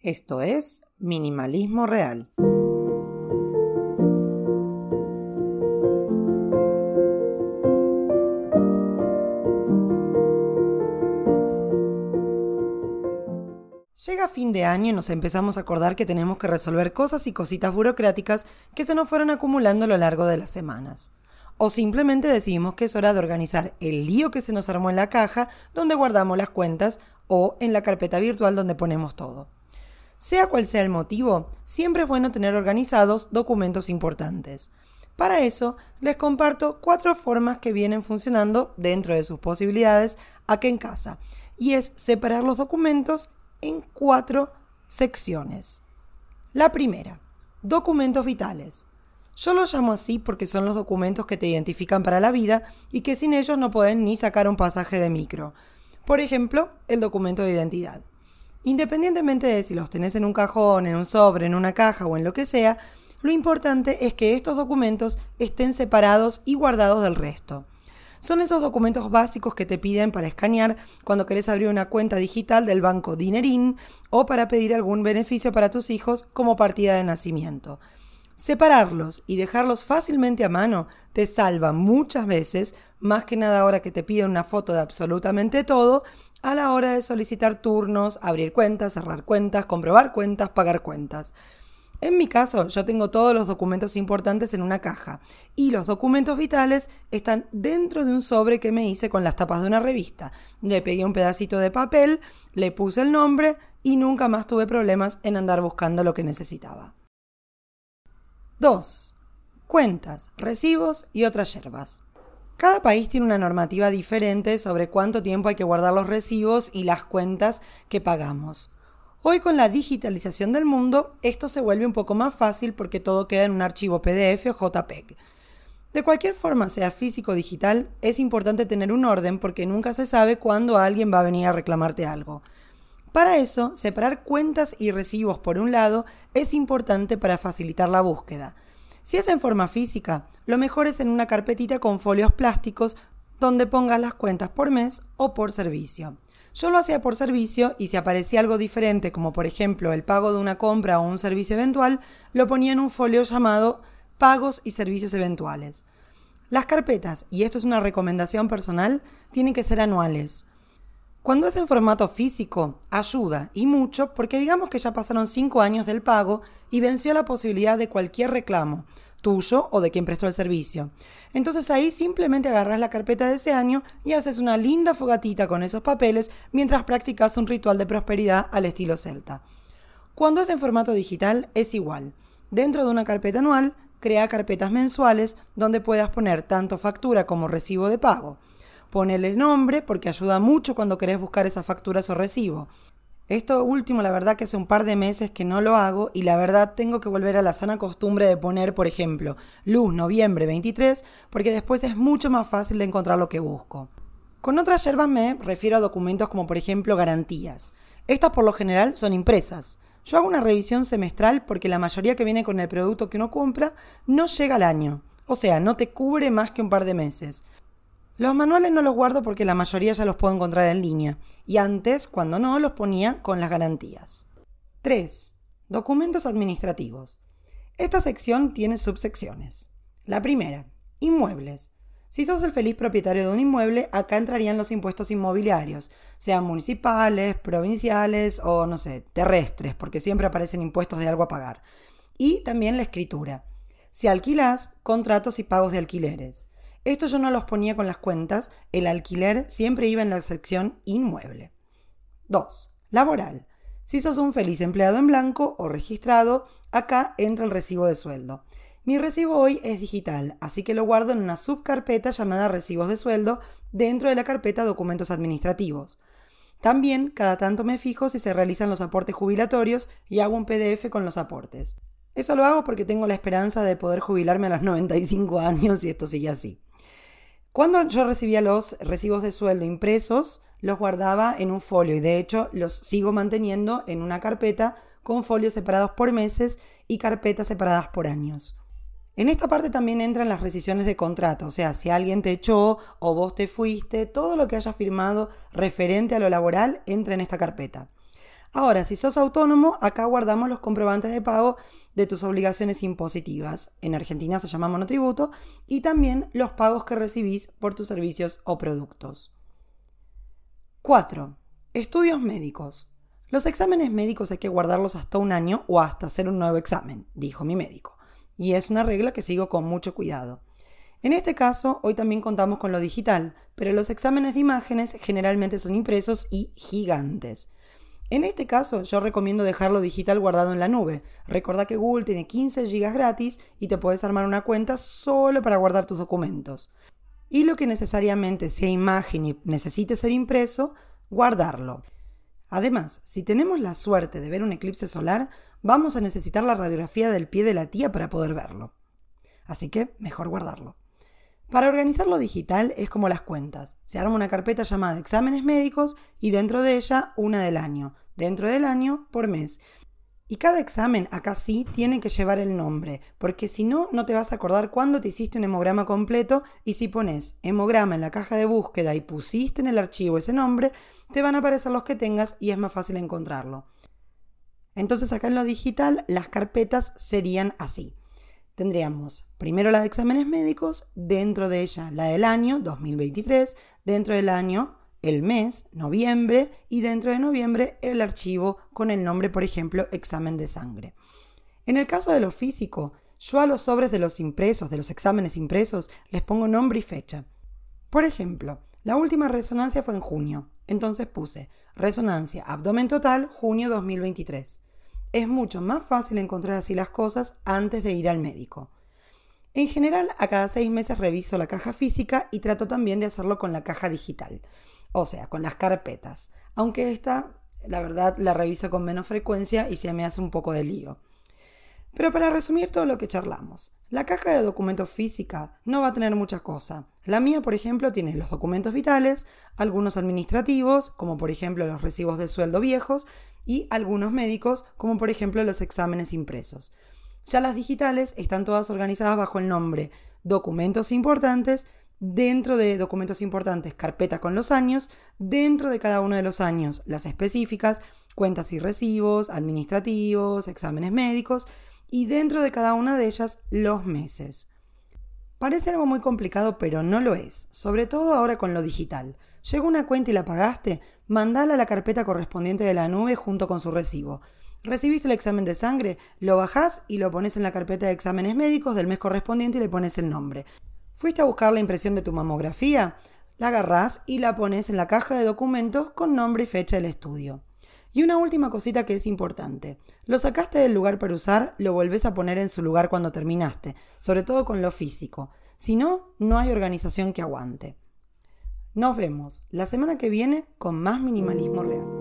Esto es Minimalismo Real. Llega fin de año y nos empezamos a acordar que tenemos que resolver cosas y cositas burocráticas que se nos fueron acumulando a lo largo de las semanas. O simplemente decidimos que es hora de organizar el lío que se nos armó en la caja donde guardamos las cuentas o en la carpeta virtual donde ponemos todo. Sea cual sea el motivo, siempre es bueno tener organizados documentos importantes. Para eso, les comparto cuatro formas que vienen funcionando dentro de sus posibilidades aquí en casa. Y es separar los documentos en cuatro secciones. La primera, documentos vitales. Yo los llamo así porque son los documentos que te identifican para la vida y que sin ellos no pueden ni sacar un pasaje de micro. Por ejemplo, el documento de identidad. Independientemente de si los tenés en un cajón, en un sobre, en una caja o en lo que sea, lo importante es que estos documentos estén separados y guardados del resto. Son esos documentos básicos que te piden para escanear cuando querés abrir una cuenta digital del banco Dinerín o para pedir algún beneficio para tus hijos como partida de nacimiento. Separarlos y dejarlos fácilmente a mano te salva muchas veces, más que nada ahora que te piden una foto de absolutamente todo, a la hora de solicitar turnos, abrir cuentas, cerrar cuentas, comprobar cuentas, pagar cuentas. En mi caso, yo tengo todos los documentos importantes en una caja y los documentos vitales están dentro de un sobre que me hice con las tapas de una revista. Le pegué un pedacito de papel, le puse el nombre y nunca más tuve problemas en andar buscando lo que necesitaba. 2. Cuentas, recibos y otras yerbas. Cada país tiene una normativa diferente sobre cuánto tiempo hay que guardar los recibos y las cuentas que pagamos. Hoy con la digitalización del mundo, esto se vuelve un poco más fácil porque todo queda en un archivo PDF o JPEG. De cualquier forma, sea físico o digital, es importante tener un orden porque nunca se sabe cuándo alguien va a venir a reclamarte algo. Para eso, separar cuentas y recibos por un lado es importante para facilitar la búsqueda. Si es en forma física, lo mejor es en una carpetita con folios plásticos donde pongas las cuentas por mes o por servicio. Yo lo hacía por servicio y si aparecía algo diferente, como por ejemplo el pago de una compra o un servicio eventual, lo ponía en un folio llamado Pagos y Servicios Eventuales. Las carpetas, y esto es una recomendación personal, tienen que ser anuales. Cuando es en formato físico, ayuda y mucho porque digamos que ya pasaron 5 años del pago y venció la posibilidad de cualquier reclamo, tuyo o de quien prestó el servicio. Entonces ahí simplemente agarras la carpeta de ese año y haces una linda fogatita con esos papeles mientras practicas un ritual de prosperidad al estilo celta. Cuando es en formato digital es igual. Dentro de una carpeta anual, crea carpetas mensuales donde puedas poner tanto factura como recibo de pago. Ponele nombre porque ayuda mucho cuando querés buscar esas facturas o recibo. Esto último, la verdad que hace un par de meses que no lo hago y la verdad tengo que volver a la sana costumbre de poner, por ejemplo, luz noviembre 23, porque después es mucho más fácil de encontrar lo que busco. Con otras yerbas me refiero a documentos como por ejemplo garantías. Estas por lo general son impresas. Yo hago una revisión semestral porque la mayoría que viene con el producto que uno compra no llega al año. O sea, no te cubre más que un par de meses. Los manuales no los guardo porque la mayoría ya los puedo encontrar en línea y antes, cuando no, los ponía con las garantías. 3. Documentos administrativos. Esta sección tiene subsecciones. La primera, inmuebles. Si sos el feliz propietario de un inmueble, acá entrarían los impuestos inmobiliarios, sean municipales, provinciales o, no sé, terrestres, porque siempre aparecen impuestos de algo a pagar. Y también la escritura. Si alquilás, contratos y pagos de alquileres. Esto yo no los ponía con las cuentas, el alquiler siempre iba en la sección inmueble. 2. Laboral. Si sos un feliz empleado en blanco o registrado, acá entra el recibo de sueldo. Mi recibo hoy es digital, así que lo guardo en una subcarpeta llamada recibos de sueldo dentro de la carpeta documentos administrativos. También cada tanto me fijo si se realizan los aportes jubilatorios y hago un PDF con los aportes. Eso lo hago porque tengo la esperanza de poder jubilarme a los 95 años y esto sigue así. Cuando yo recibía los recibos de sueldo impresos, los guardaba en un folio y de hecho los sigo manteniendo en una carpeta con folios separados por meses y carpetas separadas por años. En esta parte también entran las rescisiones de contrato, o sea, si alguien te echó o vos te fuiste, todo lo que hayas firmado referente a lo laboral entra en esta carpeta. Ahora, si sos autónomo, acá guardamos los comprobantes de pago de tus obligaciones impositivas. En Argentina se llama monotributo y también los pagos que recibís por tus servicios o productos. 4. Estudios médicos. Los exámenes médicos hay que guardarlos hasta un año o hasta hacer un nuevo examen, dijo mi médico. Y es una regla que sigo con mucho cuidado. En este caso, hoy también contamos con lo digital, pero los exámenes de imágenes generalmente son impresos y gigantes. En este caso, yo recomiendo dejarlo digital guardado en la nube. Recordá que Google tiene 15 GB gratis y te puedes armar una cuenta solo para guardar tus documentos. Y lo que necesariamente sea imagen y necesite ser impreso, guardarlo. Además, si tenemos la suerte de ver un eclipse solar, vamos a necesitar la radiografía del pie de la tía para poder verlo. Así que mejor guardarlo. Para organizar lo digital es como las cuentas. Se arma una carpeta llamada exámenes médicos y dentro de ella una del año. Dentro del año por mes. Y cada examen acá sí tiene que llevar el nombre, porque si no, no te vas a acordar cuándo te hiciste un hemograma completo y si pones hemograma en la caja de búsqueda y pusiste en el archivo ese nombre, te van a aparecer los que tengas y es más fácil encontrarlo. Entonces acá en lo digital las carpetas serían así tendríamos primero la de exámenes médicos, dentro de ella la del año 2023, dentro del año el mes, noviembre, y dentro de noviembre el archivo con el nombre, por ejemplo, examen de sangre. En el caso de lo físico, yo a los sobres de los impresos, de los exámenes impresos, les pongo nombre y fecha. Por ejemplo, la última resonancia fue en junio, entonces puse resonancia abdomen total junio 2023 es mucho más fácil encontrar así las cosas antes de ir al médico. En general, a cada seis meses reviso la caja física y trato también de hacerlo con la caja digital, o sea, con las carpetas, aunque esta, la verdad, la reviso con menos frecuencia y se me hace un poco de lío. Pero para resumir todo lo que charlamos, la caja de documentos física no va a tener mucha cosa. La mía, por ejemplo, tiene los documentos vitales, algunos administrativos, como por ejemplo los recibos de sueldo viejos, y algunos médicos, como por ejemplo los exámenes impresos. Ya las digitales están todas organizadas bajo el nombre documentos importantes, dentro de documentos importantes carpeta con los años, dentro de cada uno de los años las específicas, cuentas y recibos, administrativos, exámenes médicos, y dentro de cada una de ellas los meses. Parece algo muy complicado, pero no lo es, sobre todo ahora con lo digital. Llegó una cuenta y la pagaste, mandala a la carpeta correspondiente de la nube junto con su recibo. Recibiste el examen de sangre, lo bajás y lo pones en la carpeta de exámenes médicos del mes correspondiente y le pones el nombre. Fuiste a buscar la impresión de tu mamografía, la agarrás y la pones en la caja de documentos con nombre y fecha del estudio. Y una última cosita que es importante. Lo sacaste del lugar para usar, lo volvés a poner en su lugar cuando terminaste, sobre todo con lo físico. Si no, no hay organización que aguante. Nos vemos la semana que viene con más minimalismo real.